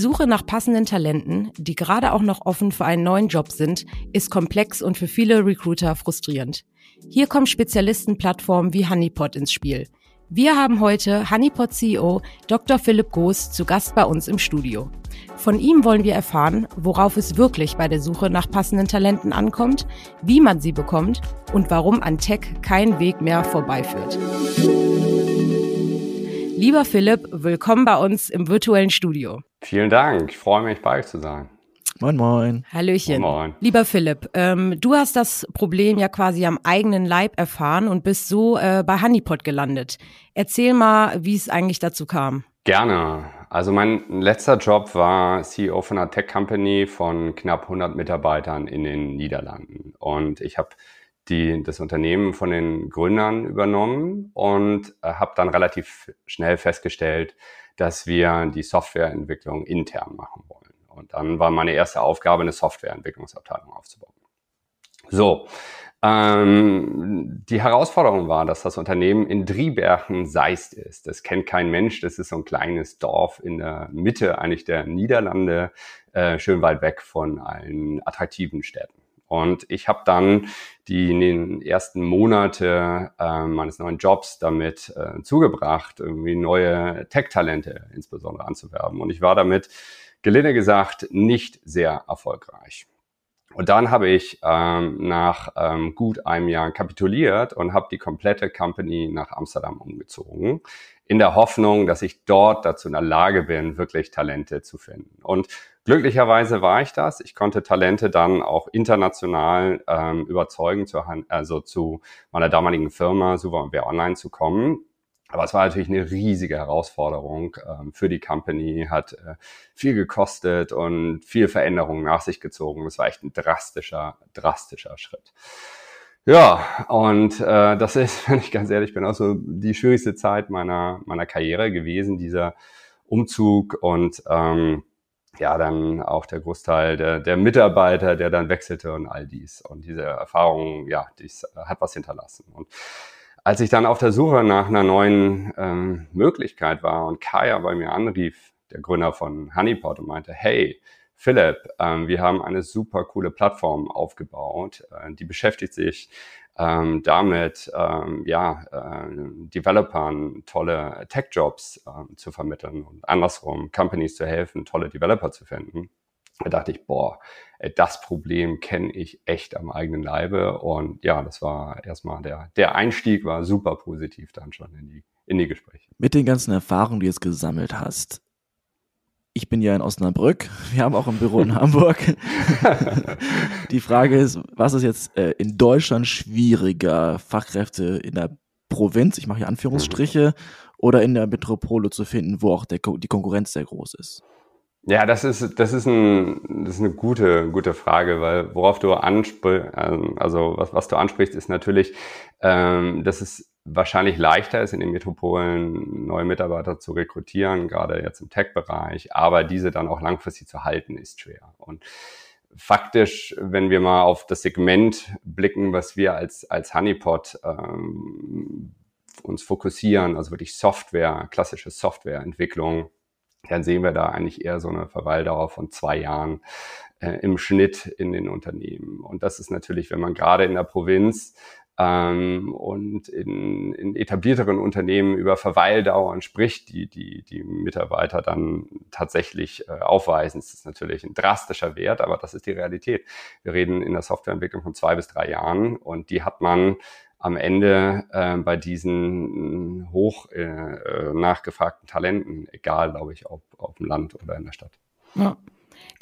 Suche nach passenden Talenten, die gerade auch noch offen für einen neuen Job sind, ist komplex und für viele Recruiter frustrierend. Hier kommen Spezialistenplattformen wie Honeypot ins Spiel. Wir haben heute Honeypot CEO Dr. Philipp Goos zu Gast bei uns im Studio. Von ihm wollen wir erfahren, worauf es wirklich bei der Suche nach passenden Talenten ankommt, wie man sie bekommt und warum an Tech kein Weg mehr vorbeiführt. Lieber Philipp, willkommen bei uns im virtuellen Studio. Vielen Dank. Ich freue mich, bei euch zu sein. Moin, moin. Hallöchen. Moin, moin. Lieber Philipp, ähm, du hast das Problem ja quasi am eigenen Leib erfahren und bist so äh, bei Honeypot gelandet. Erzähl mal, wie es eigentlich dazu kam. Gerne. Also mein letzter Job war CEO von einer Tech-Company von knapp 100 Mitarbeitern in den Niederlanden. Und ich habe die, das Unternehmen von den Gründern übernommen und äh, habe dann relativ schnell festgestellt, dass wir die Softwareentwicklung intern machen wollen. Und dann war meine erste Aufgabe, eine Softwareentwicklungsabteilung aufzubauen. So, ähm, die Herausforderung war, dass das Unternehmen in Driebergen Seist ist. Das kennt kein Mensch. Das ist so ein kleines Dorf in der Mitte eigentlich der Niederlande, äh, schön weit weg von allen attraktiven Städten. Und ich habe dann die in den ersten Monate äh, meines neuen Jobs damit äh, zugebracht, irgendwie neue Tech-Talente insbesondere anzuwerben. Und ich war damit, gelinde gesagt, nicht sehr erfolgreich. Und dann habe ich ähm, nach ähm, gut einem Jahr kapituliert und habe die komplette Company nach Amsterdam umgezogen, in der Hoffnung, dass ich dort dazu in der Lage bin, wirklich Talente zu finden. Und Glücklicherweise war ich das. Ich konnte Talente dann auch international ähm, überzeugen, zu, also zu meiner damaligen Firma Super Online zu kommen. Aber es war natürlich eine riesige Herausforderung ähm, für die Company, hat äh, viel gekostet und viel Veränderungen nach sich gezogen. Es war echt ein drastischer, drastischer Schritt. Ja, und äh, das ist, wenn ich ganz ehrlich bin, auch so die schwierigste Zeit meiner, meiner Karriere gewesen, dieser Umzug und ähm, ja, dann auch der Großteil der, der Mitarbeiter, der dann wechselte und all dies. Und diese Erfahrung, ja, dies hat was hinterlassen. Und als ich dann auf der Suche nach einer neuen ähm, Möglichkeit war und Kaya bei mir anrief, der Gründer von Honeypot, und meinte, hey, Philipp, ähm, wir haben eine super coole Plattform aufgebaut, äh, die beschäftigt sich ähm, damit ähm, ja, äh, Developern tolle Tech-Jobs äh, zu vermitteln und andersrum Companies zu helfen, tolle Developer zu finden. Da dachte ich, boah, das Problem kenne ich echt am eigenen Leibe. Und ja, das war erstmal der, der Einstieg war super positiv dann schon in die, in die Gespräche. Mit den ganzen Erfahrungen, die du jetzt gesammelt hast, ich bin ja in Osnabrück. Wir haben auch ein Büro in Hamburg. Die Frage ist, was ist jetzt äh, in Deutschland schwieriger, Fachkräfte in der Provinz, ich mache hier Anführungsstriche, oder in der Metropole zu finden, wo auch der, die Konkurrenz sehr groß ist? Ja, das ist, das ist, ein, das ist eine gute, gute Frage, weil worauf du ansprichst, ähm, also was, was du ansprichst, ist natürlich, ähm, dass es wahrscheinlich leichter ist, in den Metropolen neue Mitarbeiter zu rekrutieren, gerade jetzt im Tech-Bereich, aber diese dann auch langfristig zu halten, ist schwer. Und faktisch, wenn wir mal auf das Segment blicken, was wir als, als Honeypot ähm, uns fokussieren, also wirklich Software, klassische Softwareentwicklung, dann sehen wir da eigentlich eher so eine Verweildauer von zwei Jahren äh, im Schnitt in den Unternehmen. Und das ist natürlich, wenn man gerade in der Provinz ähm, und in, in etablierteren Unternehmen über Verweildauern spricht, die die, die Mitarbeiter dann tatsächlich äh, aufweisen. Das ist natürlich ein drastischer Wert, aber das ist die Realität. Wir reden in der Softwareentwicklung von zwei bis drei Jahren und die hat man am Ende äh, bei diesen hoch äh, äh, nachgefragten Talenten, egal, glaube ich, ob auf dem Land oder in der Stadt. Ja.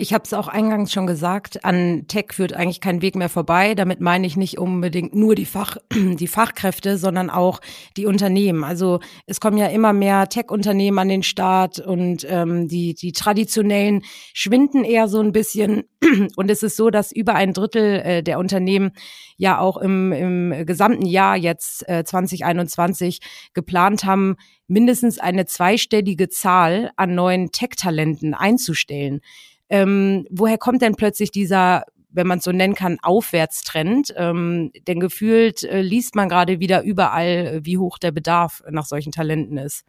Ich habe es auch eingangs schon gesagt, an Tech führt eigentlich kein Weg mehr vorbei. Damit meine ich nicht unbedingt nur die, Fach, die Fachkräfte, sondern auch die Unternehmen. Also es kommen ja immer mehr Tech-Unternehmen an den Start und ähm, die, die traditionellen schwinden eher so ein bisschen. Und es ist so, dass über ein Drittel äh, der Unternehmen ja auch im, im gesamten Jahr jetzt äh, 2021 geplant haben, mindestens eine zweistellige Zahl an neuen Tech-Talenten einzustellen. Ähm, woher kommt denn plötzlich dieser wenn man es so nennen kann, Aufwärtstrend. Ähm, denn gefühlt äh, liest man gerade wieder überall, wie hoch der Bedarf nach solchen Talenten ist.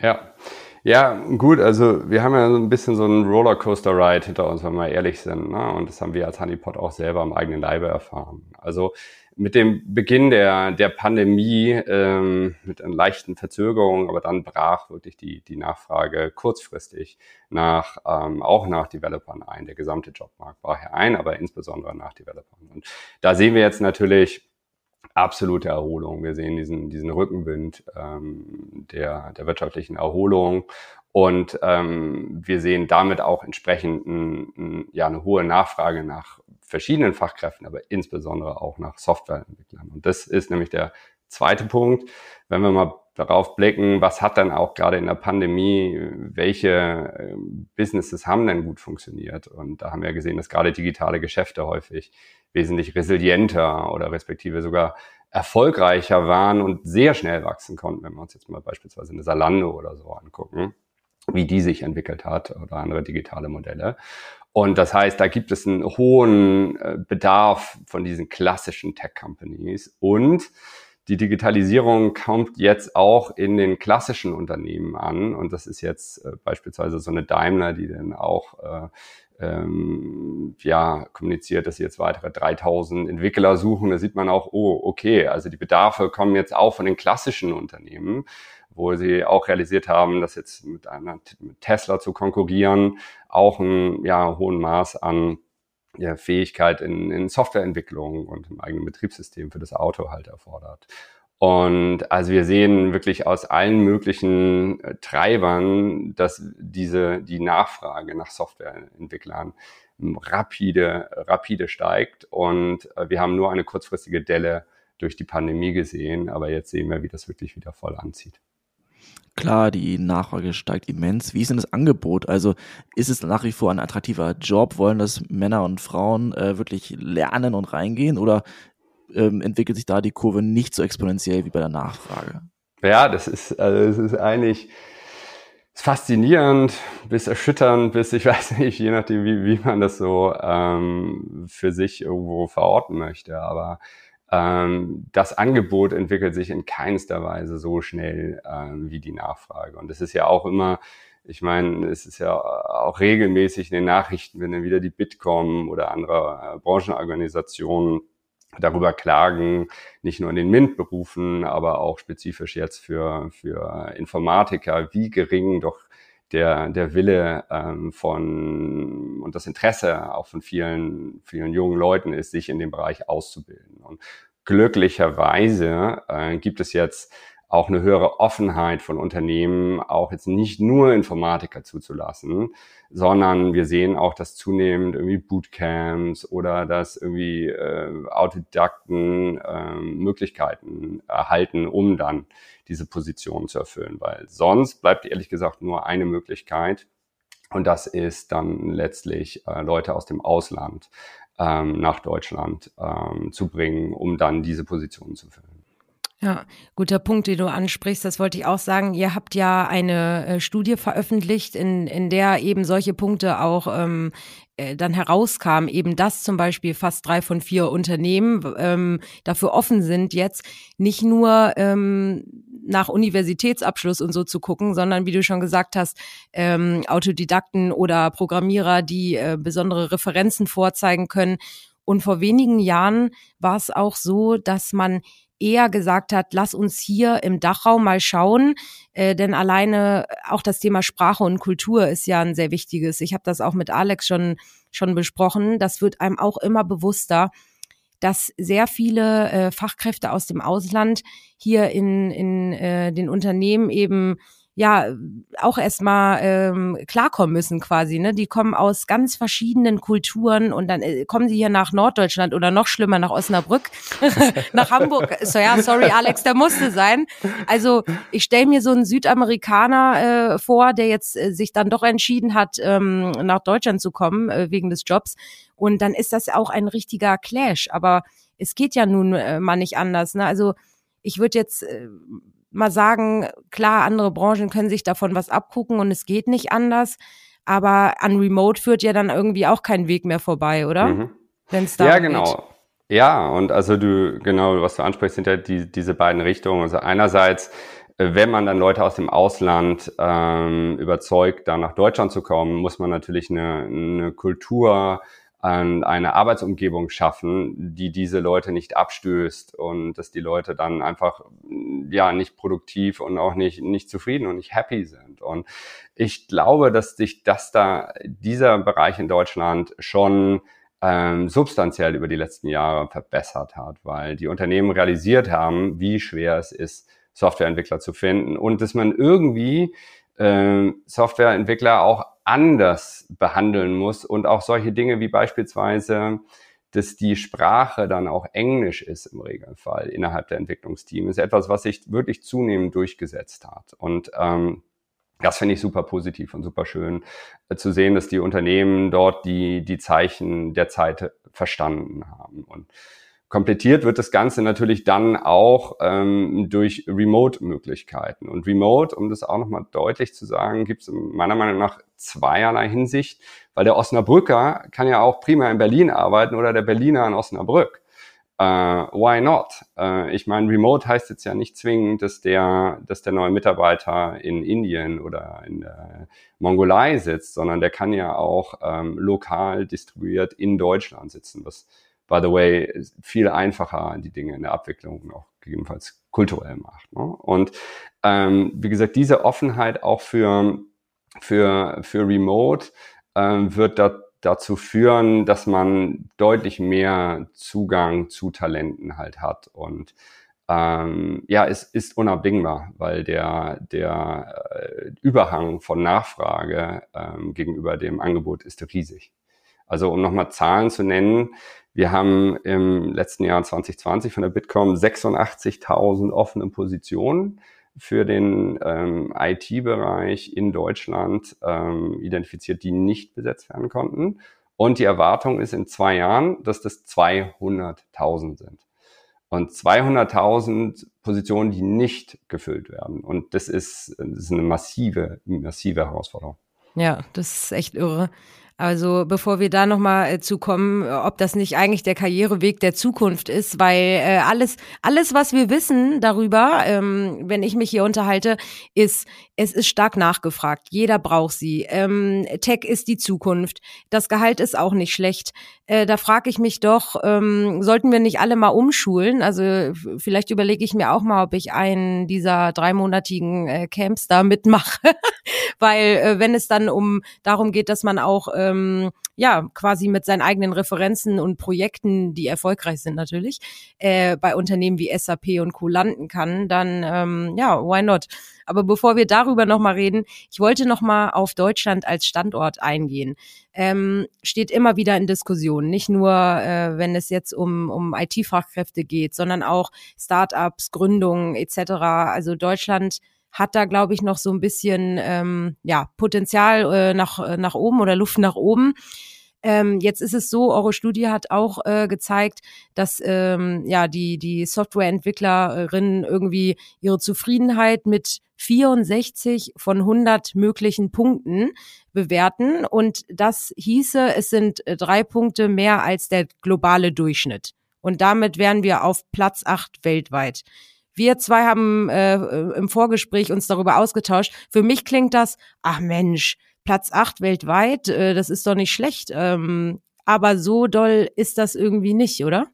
Ja, Ja, gut, also wir haben ja so ein bisschen so einen Rollercoaster-Ride hinter uns, wenn wir ehrlich sind. Ne? Und das haben wir als Honeypot auch selber am eigenen Leibe erfahren. Also mit dem Beginn der, der Pandemie, ähm, mit einer leichten Verzögerung, aber dann brach wirklich die, die Nachfrage kurzfristig nach, ähm, auch nach Developern ein. Der gesamte Jobmarkt brach ja ein, aber insbesondere nach Developern. Und da sehen wir jetzt natürlich absolute Erholung. Wir sehen diesen, diesen Rückenwind ähm, der, der wirtschaftlichen Erholung und ähm, wir sehen damit auch entsprechend ein, ein, ja, eine hohe Nachfrage nach verschiedenen Fachkräften, aber insbesondere auch nach Softwareentwicklern. Und das ist nämlich der zweite Punkt. Wenn wir mal darauf blicken, was hat dann auch gerade in der Pandemie, welche äh, Businesses haben denn gut funktioniert? Und da haben wir gesehen, dass gerade digitale Geschäfte häufig wesentlich resilienter oder respektive sogar erfolgreicher waren und sehr schnell wachsen konnten, wenn wir uns jetzt mal beispielsweise eine Salando oder so angucken, wie die sich entwickelt hat oder andere digitale Modelle. Und das heißt, da gibt es einen hohen äh, Bedarf von diesen klassischen Tech-Companies und die Digitalisierung kommt jetzt auch in den klassischen Unternehmen an. Und das ist jetzt äh, beispielsweise so eine Daimler, die dann auch äh, ähm, ja, kommuniziert, dass sie jetzt weitere 3000 Entwickler suchen. Da sieht man auch, oh, okay, also die Bedarfe kommen jetzt auch von den klassischen Unternehmen, wo sie auch realisiert haben, dass jetzt mit einer mit Tesla zu konkurrieren auch ein ja, hohen Maß an ja, Fähigkeit in, in Softwareentwicklung und im eigenen Betriebssystem für das Auto halt erfordert. Und also wir sehen wirklich aus allen möglichen äh, Treibern, dass diese, die Nachfrage nach Softwareentwicklern rapide, rapide steigt. Und äh, wir haben nur eine kurzfristige Delle durch die Pandemie gesehen, aber jetzt sehen wir, wie das wirklich wieder voll anzieht. Klar, die Nachfrage steigt immens. Wie ist denn das Angebot? Also ist es nach wie vor ein attraktiver Job? Wollen das Männer und Frauen äh, wirklich lernen und reingehen? Oder ähm, entwickelt sich da die Kurve nicht so exponentiell wie bei der Nachfrage. Ja, das ist, also das ist eigentlich ist faszinierend, bis erschütternd, bis ich weiß nicht, je nachdem, wie, wie man das so ähm, für sich irgendwo verorten möchte. Aber ähm, das Angebot entwickelt sich in keinster Weise so schnell ähm, wie die Nachfrage. Und es ist ja auch immer, ich meine, es ist ja auch regelmäßig in den Nachrichten, wenn dann wieder die Bitkom oder andere äh, Branchenorganisationen darüber klagen, nicht nur in den MINT-Berufen, aber auch spezifisch jetzt für, für Informatiker, wie gering doch der, der Wille ähm, von und das Interesse auch von vielen, vielen jungen Leuten ist, sich in dem Bereich auszubilden. Und glücklicherweise äh, gibt es jetzt auch eine höhere Offenheit von Unternehmen, auch jetzt nicht nur Informatiker zuzulassen, sondern wir sehen auch, dass zunehmend irgendwie Bootcamps oder dass irgendwie äh, Autodidakten äh, Möglichkeiten erhalten, um dann diese Position zu erfüllen, weil sonst bleibt ehrlich gesagt nur eine Möglichkeit und das ist dann letztlich äh, Leute aus dem Ausland ähm, nach Deutschland ähm, zu bringen, um dann diese Position zu füllen. Ja, guter Punkt, den du ansprichst. Das wollte ich auch sagen. Ihr habt ja eine äh, Studie veröffentlicht, in, in der eben solche Punkte auch ähm, äh, dann herauskamen, eben dass zum Beispiel fast drei von vier Unternehmen ähm, dafür offen sind, jetzt nicht nur ähm, nach Universitätsabschluss und so zu gucken, sondern wie du schon gesagt hast, ähm, Autodidakten oder Programmierer, die äh, besondere Referenzen vorzeigen können. Und vor wenigen Jahren war es auch so, dass man eher gesagt hat, lass uns hier im Dachraum mal schauen, äh, denn alleine auch das Thema Sprache und Kultur ist ja ein sehr wichtiges. Ich habe das auch mit Alex schon schon besprochen. Das wird einem auch immer bewusster, dass sehr viele äh, Fachkräfte aus dem Ausland hier in in äh, den Unternehmen eben ja auch erstmal ähm, klarkommen müssen quasi. Ne? Die kommen aus ganz verschiedenen Kulturen und dann äh, kommen sie hier nach Norddeutschland oder noch schlimmer nach Osnabrück, nach Hamburg. So ja, sorry Alex, der musste sein. Also ich stelle mir so einen Südamerikaner äh, vor, der jetzt äh, sich dann doch entschieden hat, ähm, nach Deutschland zu kommen äh, wegen des Jobs. Und dann ist das auch ein richtiger Clash. Aber es geht ja nun äh, mal nicht anders. Ne? Also ich würde jetzt äh, mal sagen, klar, andere Branchen können sich davon was abgucken und es geht nicht anders. Aber an Remote führt ja dann irgendwie auch kein Weg mehr vorbei, oder? Mhm. Wenn's da ja, genau. Geht. Ja, und also du, genau, was du ansprichst, sind ja die, diese beiden Richtungen. Also einerseits wenn man dann Leute aus dem Ausland ähm, überzeugt, da nach Deutschland zu kommen, muss man natürlich eine, eine Kultur, eine Arbeitsumgebung schaffen, die diese Leute nicht abstößt und dass die Leute dann einfach ja nicht produktiv und auch nicht nicht zufrieden und nicht happy sind. Und ich glaube, dass sich das da dieser Bereich in Deutschland schon ähm, substanziell über die letzten Jahre verbessert hat, weil die Unternehmen realisiert haben, wie schwer es ist, Softwareentwickler zu finden und dass man irgendwie äh, Softwareentwickler auch anders behandeln muss und auch solche Dinge wie beispielsweise, dass die Sprache dann auch Englisch ist im Regelfall innerhalb der Entwicklungsteams, ist etwas, was sich wirklich zunehmend durchgesetzt hat. Und ähm, das finde ich super positiv und super schön äh, zu sehen, dass die Unternehmen dort die, die Zeichen der Zeit verstanden haben. Und Komplettiert wird das Ganze natürlich dann auch ähm, durch Remote-Möglichkeiten. Und Remote, um das auch nochmal deutlich zu sagen, gibt es meiner Meinung nach zweierlei Hinsicht, weil der Osnabrücker kann ja auch prima in Berlin arbeiten oder der Berliner in Osnabrück. Uh, why not? Uh, ich meine, Remote heißt jetzt ja nicht zwingend, dass der, dass der neue Mitarbeiter in Indien oder in der Mongolei sitzt, sondern der kann ja auch ähm, lokal distribuiert in Deutschland sitzen, was by the way, viel einfacher die Dinge in der Abwicklung noch gegebenenfalls kulturell macht. Ne? Und ähm, wie gesagt, diese Offenheit auch für, für, für Remote ähm, wird da, dazu führen, dass man deutlich mehr Zugang zu Talenten halt hat. Und ähm, ja, es ist unabdingbar, weil der, der äh, Überhang von Nachfrage ähm, gegenüber dem Angebot ist riesig. Also um nochmal Zahlen zu nennen, wir haben im letzten Jahr 2020 von der Bitkom 86.000 offene Positionen für den ähm, IT-Bereich in Deutschland ähm, identifiziert, die nicht besetzt werden konnten. Und die Erwartung ist in zwei Jahren, dass das 200.000 sind. Und 200.000 Positionen, die nicht gefüllt werden. Und das ist, das ist eine massive, massive Herausforderung. Ja, das ist echt irre. Also bevor wir da nochmal äh, zu kommen, ob das nicht eigentlich der Karriereweg der Zukunft ist, weil äh, alles, alles, was wir wissen darüber, ähm, wenn ich mich hier unterhalte, ist, es ist stark nachgefragt. Jeder braucht sie. Ähm, Tech ist die Zukunft. Das Gehalt ist auch nicht schlecht. Äh, da frage ich mich doch, ähm, sollten wir nicht alle mal umschulen? Also vielleicht überlege ich mir auch mal, ob ich einen dieser dreimonatigen äh, Camps da mitmache, weil äh, wenn es dann um darum geht, dass man auch äh, ähm, ja quasi mit seinen eigenen Referenzen und Projekten, die erfolgreich sind natürlich, äh, bei Unternehmen wie SAP und Co. landen kann, dann ähm, ja, why not? Aber bevor wir darüber nochmal reden, ich wollte nochmal auf Deutschland als Standort eingehen. Ähm, steht immer wieder in Diskussion, nicht nur, äh, wenn es jetzt um, um IT-Fachkräfte geht, sondern auch Startups, Gründungen etc. Also Deutschland hat da, glaube ich, noch so ein bisschen ähm, ja, Potenzial äh, nach, äh, nach oben oder Luft nach oben. Ähm, jetzt ist es so, eure Studie hat auch äh, gezeigt, dass ähm, ja die die Softwareentwicklerinnen irgendwie ihre Zufriedenheit mit 64 von 100 möglichen Punkten bewerten und das hieße, es sind äh, drei Punkte mehr als der globale Durchschnitt und damit wären wir auf Platz acht weltweit. Wir zwei haben äh, im Vorgespräch uns darüber ausgetauscht. Für mich klingt das, ach Mensch, Platz acht weltweit, äh, das ist doch nicht schlecht. Ähm, aber so doll ist das irgendwie nicht, oder?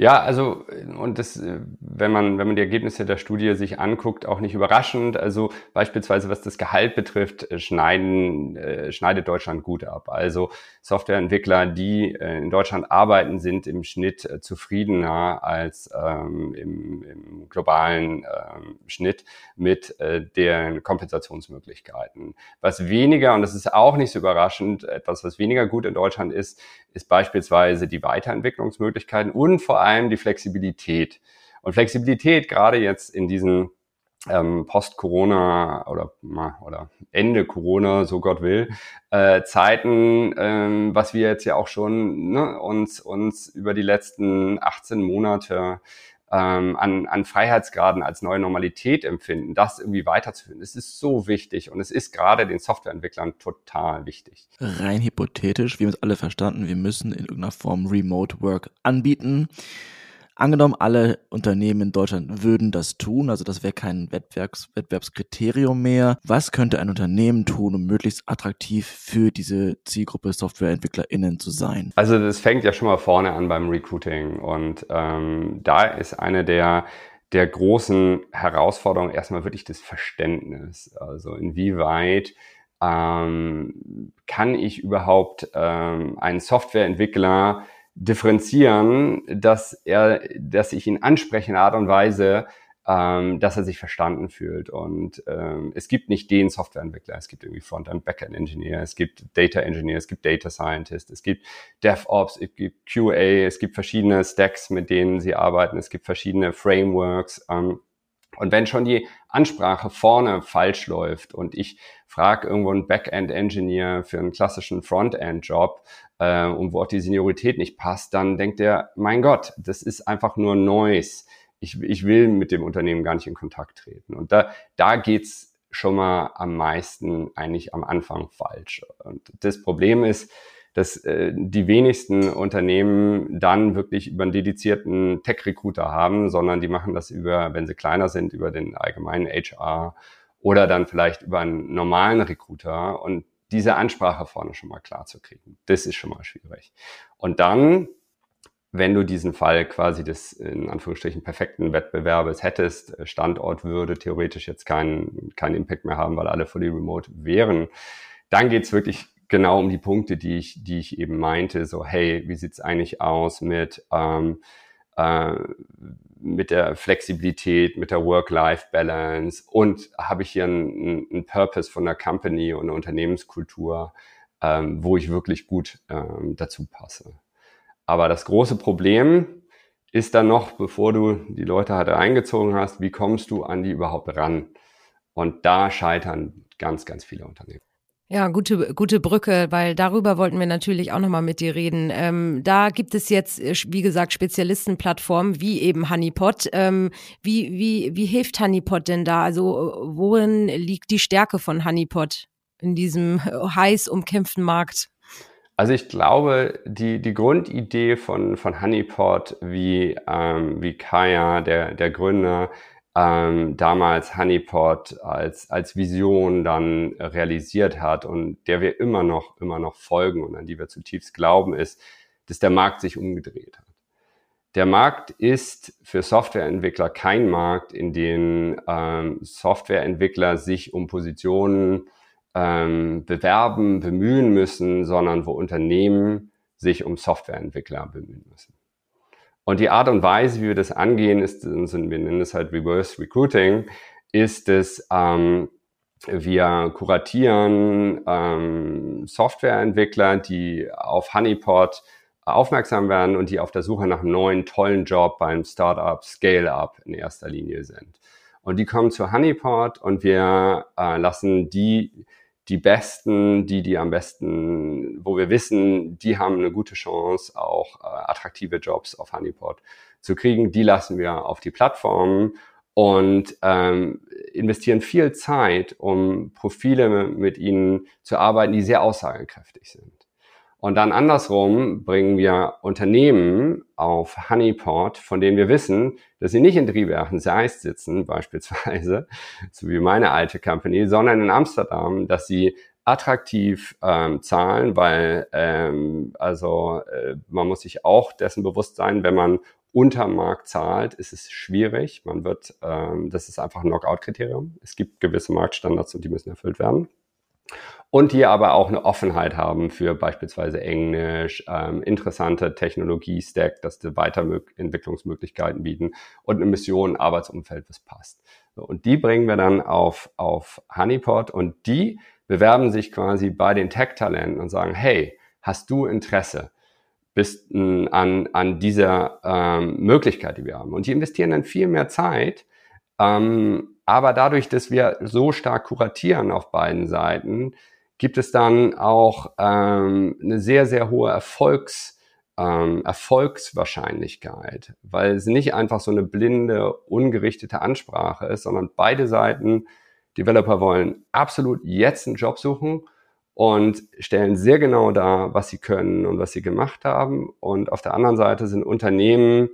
Ja, also und das, äh, wenn man wenn man die Ergebnisse der Studie sich anguckt, auch nicht überraschend. Also beispielsweise was das Gehalt betrifft, äh, schneiden äh, schneidet Deutschland gut ab. Also Softwareentwickler, die äh, in Deutschland arbeiten, sind im Schnitt äh, zufriedener als ähm, im, im globalen ähm, Schnitt mit äh, den Kompensationsmöglichkeiten. Was weniger und das ist auch nicht so überraschend, etwas was weniger gut in Deutschland ist, ist beispielsweise die Weiterentwicklungsmöglichkeiten und vor allem die Flexibilität. Und Flexibilität gerade jetzt in diesen ähm, Post-Corona oder, oder Ende Corona, so Gott will, äh, Zeiten, ähm, was wir jetzt ja auch schon ne, uns, uns über die letzten 18 Monate ähm, an, an Freiheitsgraden als neue Normalität empfinden, das irgendwie weiterzuführen. Es ist so wichtig und es ist gerade den Softwareentwicklern total wichtig. Rein hypothetisch, wir haben es alle verstanden, wir müssen in irgendeiner Form Remote Work anbieten. Angenommen, alle Unternehmen in Deutschland würden das tun, also das wäre kein Wettbewerbs Wettbewerbskriterium mehr. Was könnte ein Unternehmen tun, um möglichst attraktiv für diese Zielgruppe SoftwareentwicklerInnen zu sein? Also das fängt ja schon mal vorne an beim Recruiting und ähm, da ist eine der der großen Herausforderungen erstmal wirklich das Verständnis. Also inwieweit ähm, kann ich überhaupt ähm, einen Softwareentwickler differenzieren, dass er, dass ich ihn anspreche in Art und Weise, ähm, dass er sich verstanden fühlt. Und ähm, es gibt nicht den Softwareentwickler, es gibt irgendwie Frontend, Backend Engineer, es gibt Data Engineer, es gibt Data Scientist, es gibt DevOps, es gibt QA, es gibt verschiedene Stacks, mit denen sie arbeiten, es gibt verschiedene Frameworks. Ähm, und wenn schon die Ansprache vorne falsch läuft und ich frage irgendwo einen Backend-Engineer für einen klassischen Frontend-Job äh, und wo auch die Seniorität nicht passt, dann denkt er, mein Gott, das ist einfach nur Noise. Ich, ich will mit dem Unternehmen gar nicht in Kontakt treten. Und da, da geht's schon mal am meisten eigentlich am Anfang falsch. Und das Problem ist, dass äh, die wenigsten Unternehmen dann wirklich über einen dedizierten Tech-Recruiter haben, sondern die machen das über, wenn sie kleiner sind, über den allgemeinen HR oder dann vielleicht über einen normalen Recruiter und diese Ansprache vorne schon mal klar zu kriegen. Das ist schon mal schwierig. Und dann, wenn du diesen Fall quasi des in Anführungsstrichen perfekten Wettbewerbes hättest, Standort würde theoretisch jetzt keinen keinen Impact mehr haben, weil alle fully remote wären, dann geht's wirklich genau um die Punkte, die ich, die ich eben meinte. So, hey, wie sieht's eigentlich aus mit, ähm, äh, mit der Flexibilität, mit der Work-Life-Balance und habe ich hier einen, einen Purpose von der Company und einer Unternehmenskultur, ähm, wo ich wirklich gut ähm, dazu passe. Aber das große Problem ist dann noch, bevor du die Leute halt eingezogen hast, wie kommst du an die überhaupt ran? Und da scheitern ganz, ganz viele Unternehmen. Ja, gute, gute Brücke, weil darüber wollten wir natürlich auch nochmal mit dir reden. Ähm, da gibt es jetzt, äh, wie gesagt, Spezialistenplattformen wie eben Honeypot. Ähm, wie, wie, wie hilft Honeypot denn da? Also worin liegt die Stärke von Honeypot in diesem heiß umkämpften Markt? Also ich glaube, die, die Grundidee von, von Honeypot, wie, ähm, wie Kaya, der, der Gründer, ähm, damals Honeypot als, als Vision dann realisiert hat und der wir immer noch, immer noch folgen und an die wir zutiefst glauben, ist, dass der Markt sich umgedreht hat. Der Markt ist für Softwareentwickler kein Markt, in dem ähm, Softwareentwickler sich um Positionen ähm, bewerben, bemühen müssen, sondern wo Unternehmen sich um Softwareentwickler bemühen müssen. Und die Art und Weise, wie wir das angehen, ist, wir nennen es halt Reverse Recruiting, ist es, ähm, wir kuratieren ähm, Softwareentwickler, die auf Honeypot aufmerksam werden und die auf der Suche nach einem neuen, tollen Job beim Startup, Scale-Up in erster Linie sind. Und die kommen zu Honeypot und wir äh, lassen die die Besten, die, die am besten, wo wir wissen, die haben eine gute Chance, auch äh, attraktive Jobs auf Honeypot zu kriegen, die lassen wir auf die Plattform und ähm, investieren viel Zeit, um Profile mit ihnen zu arbeiten, die sehr aussagekräftig sind. Und dann andersrum bringen wir Unternehmen auf Honeypot, von denen wir wissen, dass sie nicht in Driebergen Seist sitzen, beispielsweise, so wie meine alte Company, sondern in Amsterdam, dass sie attraktiv ähm, zahlen, weil ähm, also äh, man muss sich auch dessen bewusst sein, wenn man unter Markt zahlt, ist es schwierig. Man wird, ähm, das ist einfach ein Knockout-Kriterium. Es gibt gewisse Marktstandards und die müssen erfüllt werden und die aber auch eine Offenheit haben für beispielsweise Englisch, ähm, interessante Technologie-Stack, dass die Weiterentwicklungsmöglichkeiten bieten und eine Mission, Arbeitsumfeld, was passt. So, und die bringen wir dann auf, auf Honeypot und die bewerben sich quasi bei den Tech-Talenten und sagen, hey, hast du Interesse? bist an, an dieser ähm, Möglichkeit, die wir haben. Und die investieren dann viel mehr Zeit, ähm, aber dadurch, dass wir so stark kuratieren auf beiden Seiten, gibt es dann auch ähm, eine sehr, sehr hohe Erfolgs, ähm, Erfolgswahrscheinlichkeit, weil es nicht einfach so eine blinde, ungerichtete Ansprache ist, sondern beide Seiten, Developer wollen absolut jetzt einen Job suchen und stellen sehr genau dar, was sie können und was sie gemacht haben. Und auf der anderen Seite sind Unternehmen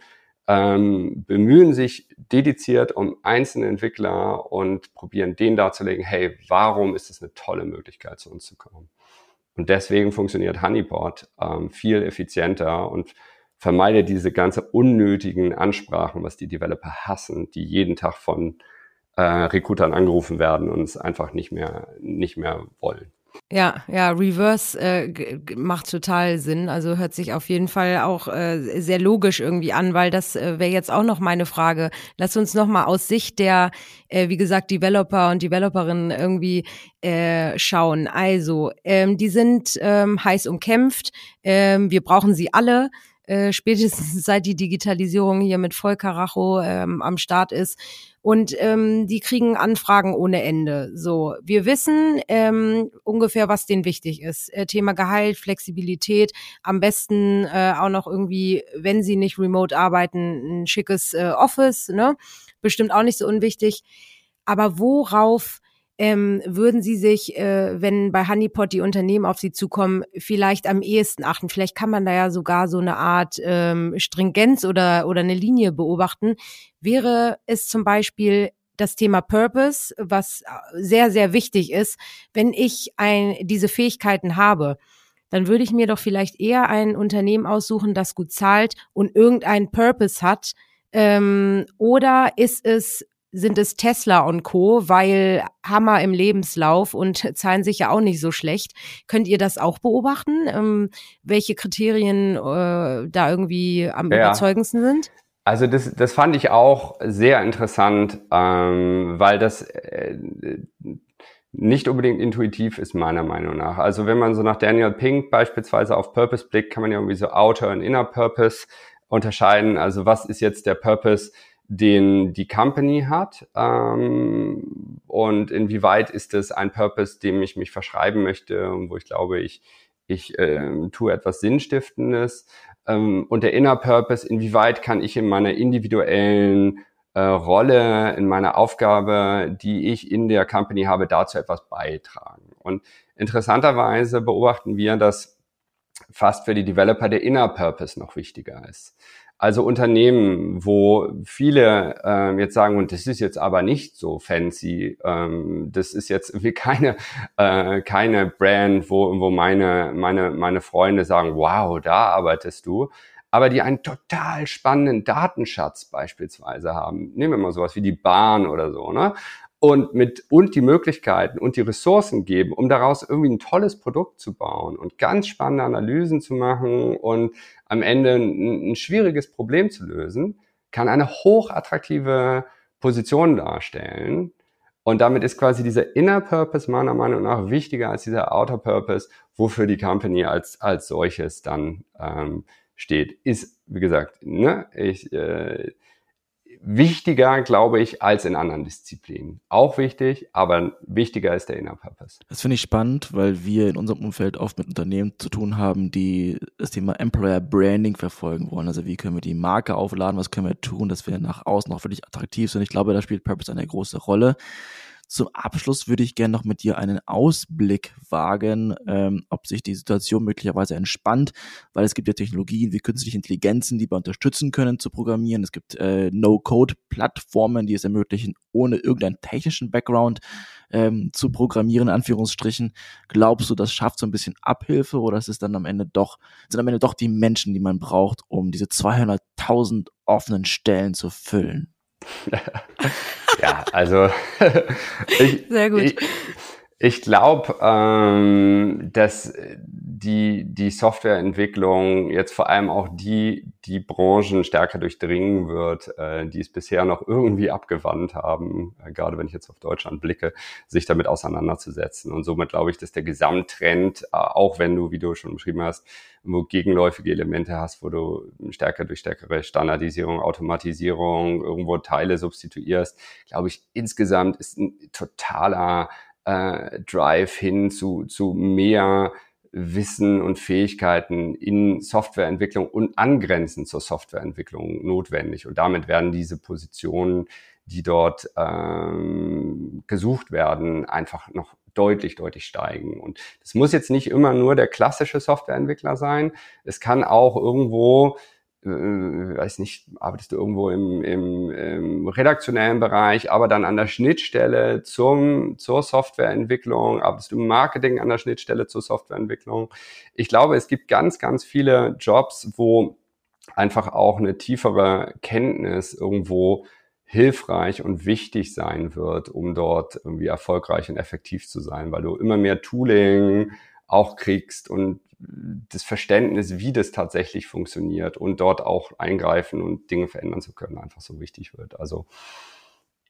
ähm, bemühen sich dediziert um einzelne Entwickler und probieren denen darzulegen, hey, warum ist es eine tolle Möglichkeit, zu uns zu kommen? Und deswegen funktioniert Honeypot ähm, viel effizienter und vermeidet diese ganze unnötigen Ansprachen, was die Developer hassen, die jeden Tag von äh, Recruitern angerufen werden und es einfach nicht mehr, nicht mehr wollen. Ja, ja, Reverse äh, macht total Sinn. Also hört sich auf jeden Fall auch äh, sehr logisch irgendwie an, weil das äh, wäre jetzt auch noch meine Frage. Lass uns noch mal aus Sicht der, äh, wie gesagt, Developer und Developerinnen irgendwie äh, schauen. Also, ähm, die sind ähm, heiß umkämpft. Ähm, wir brauchen sie alle. Äh, spätestens seit die Digitalisierung hier mit Vollkaracho ähm, am Start ist. Und ähm, die kriegen Anfragen ohne Ende. So, wir wissen ähm, ungefähr, was denen wichtig ist. Äh, Thema Gehalt, Flexibilität, am besten äh, auch noch irgendwie, wenn sie nicht remote arbeiten, ein schickes äh, Office, ne? Bestimmt auch nicht so unwichtig. Aber worauf ähm, würden Sie sich, äh, wenn bei Honeypot die Unternehmen auf Sie zukommen, vielleicht am ehesten achten? Vielleicht kann man da ja sogar so eine Art ähm, Stringenz oder, oder eine Linie beobachten. Wäre es zum Beispiel das Thema Purpose, was sehr, sehr wichtig ist, wenn ich ein, diese Fähigkeiten habe, dann würde ich mir doch vielleicht eher ein Unternehmen aussuchen, das gut zahlt und irgendeinen Purpose hat. Ähm, oder ist es sind es Tesla und Co., weil Hammer im Lebenslauf und zahlen sich ja auch nicht so schlecht. Könnt ihr das auch beobachten, ähm, welche Kriterien äh, da irgendwie am ja. überzeugendsten sind? Also das, das fand ich auch sehr interessant, ähm, weil das äh, nicht unbedingt intuitiv ist, meiner Meinung nach. Also wenn man so nach Daniel Pink beispielsweise auf Purpose blickt, kann man ja irgendwie so Outer und Inner Purpose unterscheiden. Also was ist jetzt der Purpose, den die Company hat ähm, und inwieweit ist es ein Purpose, dem ich mich verschreiben möchte und wo ich glaube, ich, ich äh, tue etwas Sinnstiftendes. Ähm, und der Inner Purpose, inwieweit kann ich in meiner individuellen äh, Rolle, in meiner Aufgabe, die ich in der Company habe, dazu etwas beitragen. Und interessanterweise beobachten wir, dass fast für die Developer der Inner Purpose noch wichtiger ist. Also Unternehmen, wo viele ähm, jetzt sagen, und das ist jetzt aber nicht so fancy, ähm, das ist jetzt irgendwie keine, äh, keine Brand, wo, wo meine, meine, meine Freunde sagen, wow, da arbeitest du, aber die einen total spannenden Datenschatz beispielsweise haben. Nehmen wir mal sowas wie die Bahn oder so, ne? Und mit und die Möglichkeiten und die Ressourcen geben, um daraus irgendwie ein tolles Produkt zu bauen und ganz spannende Analysen zu machen und am Ende ein, ein schwieriges Problem zu lösen, kann eine hochattraktive Position darstellen. Und damit ist quasi dieser Inner Purpose meiner Meinung nach wichtiger als dieser Outer Purpose, wofür die Company als, als solches dann ähm, steht. Ist, wie gesagt, ne, ich, äh, wichtiger, glaube ich, als in anderen Disziplinen. Auch wichtig, aber wichtiger ist der Inner Purpose. Das finde ich spannend, weil wir in unserem Umfeld oft mit Unternehmen zu tun haben, die das Thema Employer Branding verfolgen wollen. Also wie können wir die Marke aufladen, was können wir tun, dass wir nach außen auch wirklich attraktiv sind. Ich glaube, da spielt Purpose eine große Rolle. Zum Abschluss würde ich gerne noch mit dir einen Ausblick wagen, ähm, ob sich die Situation möglicherweise entspannt, weil es gibt ja Technologien wie künstliche Intelligenzen, die wir unterstützen können zu programmieren. Es gibt äh, No-Code-Plattformen, die es ermöglichen, ohne irgendeinen technischen Background ähm, zu programmieren, in Anführungsstrichen. Glaubst du, das schafft so ein bisschen Abhilfe oder ist es dann am Ende doch, sind am Ende doch die Menschen, die man braucht, um diese 200.000 offenen Stellen zu füllen? Ja, also ich, Sehr gut. Ich, ich glaube, ähm, dass die, die Softwareentwicklung jetzt vor allem auch die, die Branchen stärker durchdringen wird, äh, die es bisher noch irgendwie abgewandt haben, äh, gerade wenn ich jetzt auf Deutschland blicke, sich damit auseinanderzusetzen. Und somit glaube ich, dass der Gesamttrend, äh, auch wenn du, wie du schon beschrieben hast, wo gegenläufige Elemente hast, wo du stärker durch stärkere Standardisierung, Automatisierung irgendwo Teile substituierst, glaube ich, insgesamt ist ein totaler äh, Drive hin zu, zu mehr Wissen und Fähigkeiten in Softwareentwicklung und angrenzend zur Softwareentwicklung notwendig. Und damit werden diese Positionen, die dort ähm, gesucht werden, einfach noch deutlich, deutlich steigen. Und das muss jetzt nicht immer nur der klassische Softwareentwickler sein. Es kann auch irgendwo äh, weiß nicht, arbeitest du irgendwo im, im, im redaktionellen Bereich, aber dann an der Schnittstelle zum, zur Softwareentwicklung, arbeitest du im Marketing an der Schnittstelle zur Softwareentwicklung. Ich glaube, es gibt ganz, ganz viele Jobs, wo einfach auch eine tiefere Kenntnis irgendwo hilfreich und wichtig sein wird, um dort irgendwie erfolgreich und effektiv zu sein, weil du immer mehr Tooling auch kriegst und das Verständnis, wie das tatsächlich funktioniert und dort auch eingreifen und Dinge verändern zu können, einfach so wichtig wird. Also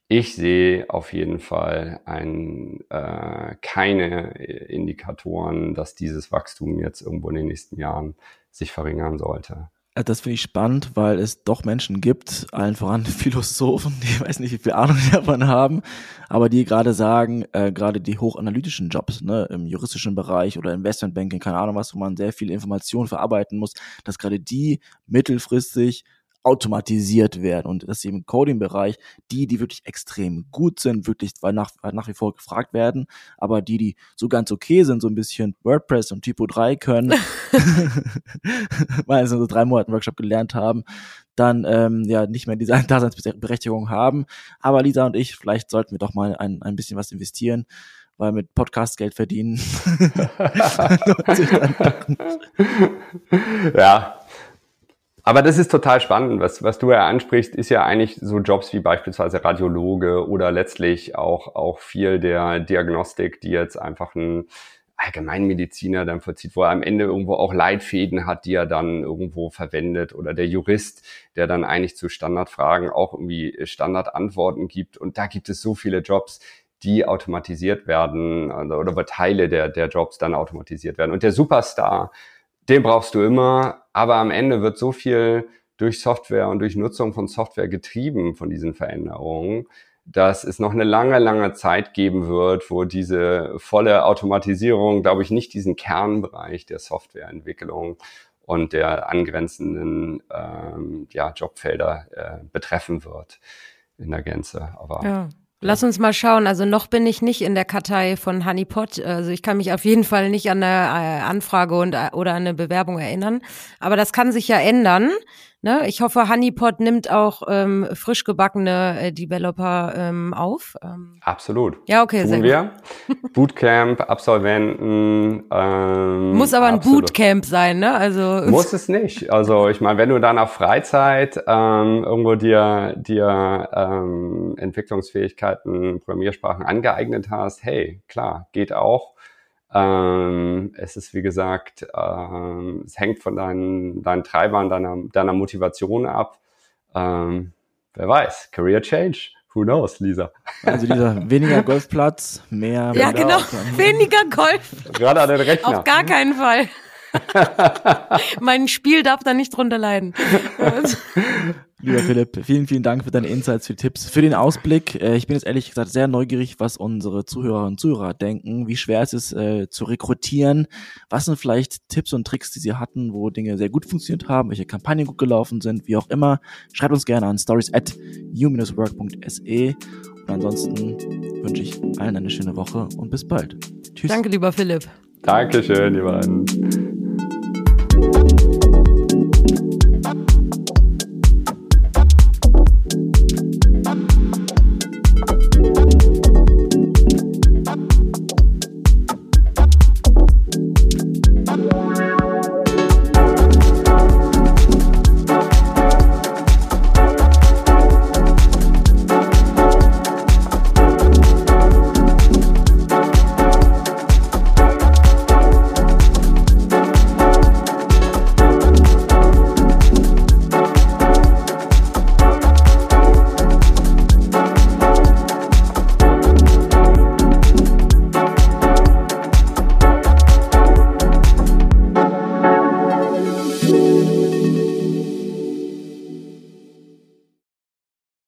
ich sehe auf jeden Fall ein, äh, keine Indikatoren, dass dieses Wachstum jetzt irgendwo in den nächsten Jahren sich verringern sollte. Äh, das finde ich spannend, weil es doch Menschen gibt, allen voran Philosophen, die weiß nicht, wie viel Ahnung davon haben, aber die gerade sagen, äh, gerade die hochanalytischen Jobs, ne, im juristischen Bereich oder Investmentbanking, keine Ahnung was, wo man sehr viel Information verarbeiten muss, dass gerade die mittelfristig automatisiert werden und dass im Coding-Bereich die, die wirklich extrem gut sind, wirklich nach, nach wie vor gefragt werden, aber die, die so ganz okay sind, so ein bisschen WordPress und Typo 3 können, weil sie so drei Monate Workshop gelernt haben, dann ähm, ja nicht mehr diese Daseinsberechtigung haben. Aber Lisa und ich, vielleicht sollten wir doch mal ein, ein bisschen was investieren weil mit Podcast Geld verdienen. ja, aber das ist total spannend. Was, was du ja ansprichst, ist ja eigentlich so Jobs wie beispielsweise Radiologe oder letztlich auch, auch viel der Diagnostik, die jetzt einfach ein Allgemeinmediziner dann vollzieht, wo er am Ende irgendwo auch Leitfäden hat, die er dann irgendwo verwendet oder der Jurist, der dann eigentlich zu Standardfragen auch irgendwie Standardantworten gibt. Und da gibt es so viele Jobs, die automatisiert werden oder, oder Teile der, der Jobs dann automatisiert werden. Und der Superstar, den brauchst du immer, aber am Ende wird so viel durch Software und durch Nutzung von Software getrieben von diesen Veränderungen, dass es noch eine lange, lange Zeit geben wird, wo diese volle Automatisierung, glaube ich, nicht diesen Kernbereich der Softwareentwicklung und der angrenzenden ähm, ja, Jobfelder äh, betreffen wird in der Gänze. Aber ja. Lass uns mal schauen. Also noch bin ich nicht in der Kartei von Honeypot. Also ich kann mich auf jeden Fall nicht an eine äh, Anfrage und, äh, oder eine Bewerbung erinnern. Aber das kann sich ja ändern. Ne? Ich hoffe, Honeypot nimmt auch ähm, frisch gebackene äh, Developer ähm, auf. Ähm. Absolut. Ja, okay, Tun sehr wir. Gut. Bootcamp, Absolventen. Ähm, Muss aber ein absolut. Bootcamp sein, ne? Also muss es nicht. Also ich meine, wenn du dann auf Freizeit ähm, irgendwo dir dir ähm, Entwicklungsfähigkeiten, Programmiersprachen angeeignet hast, hey, klar, geht auch. Ähm, es ist, wie gesagt, ähm, es hängt von deinen, deinen Treibern, deiner, deiner Motivation ab. Ähm, wer weiß, Career Change. Who knows, Lisa? Also Lisa, weniger Golfplatz, mehr. Ja, genau, weniger Golf. Gerade an den Rechner. Auf gar keinen Fall. Mein Spiel darf da nicht drunter leiden. Lieber Philipp, vielen, vielen Dank für deine Insights, für die Tipps, für den Ausblick. Äh, ich bin jetzt ehrlich gesagt sehr neugierig, was unsere Zuhörer und Zuhörer denken, wie schwer es ist äh, zu rekrutieren. Was sind vielleicht Tipps und Tricks, die sie hatten, wo Dinge sehr gut funktioniert haben, welche Kampagnen gut gelaufen sind, wie auch immer. Schreibt uns gerne an stories at new-work.se. Und ansonsten wünsche ich allen eine schöne Woche und bis bald. Tschüss. Danke, lieber Philipp. Dankeschön, ihr beiden.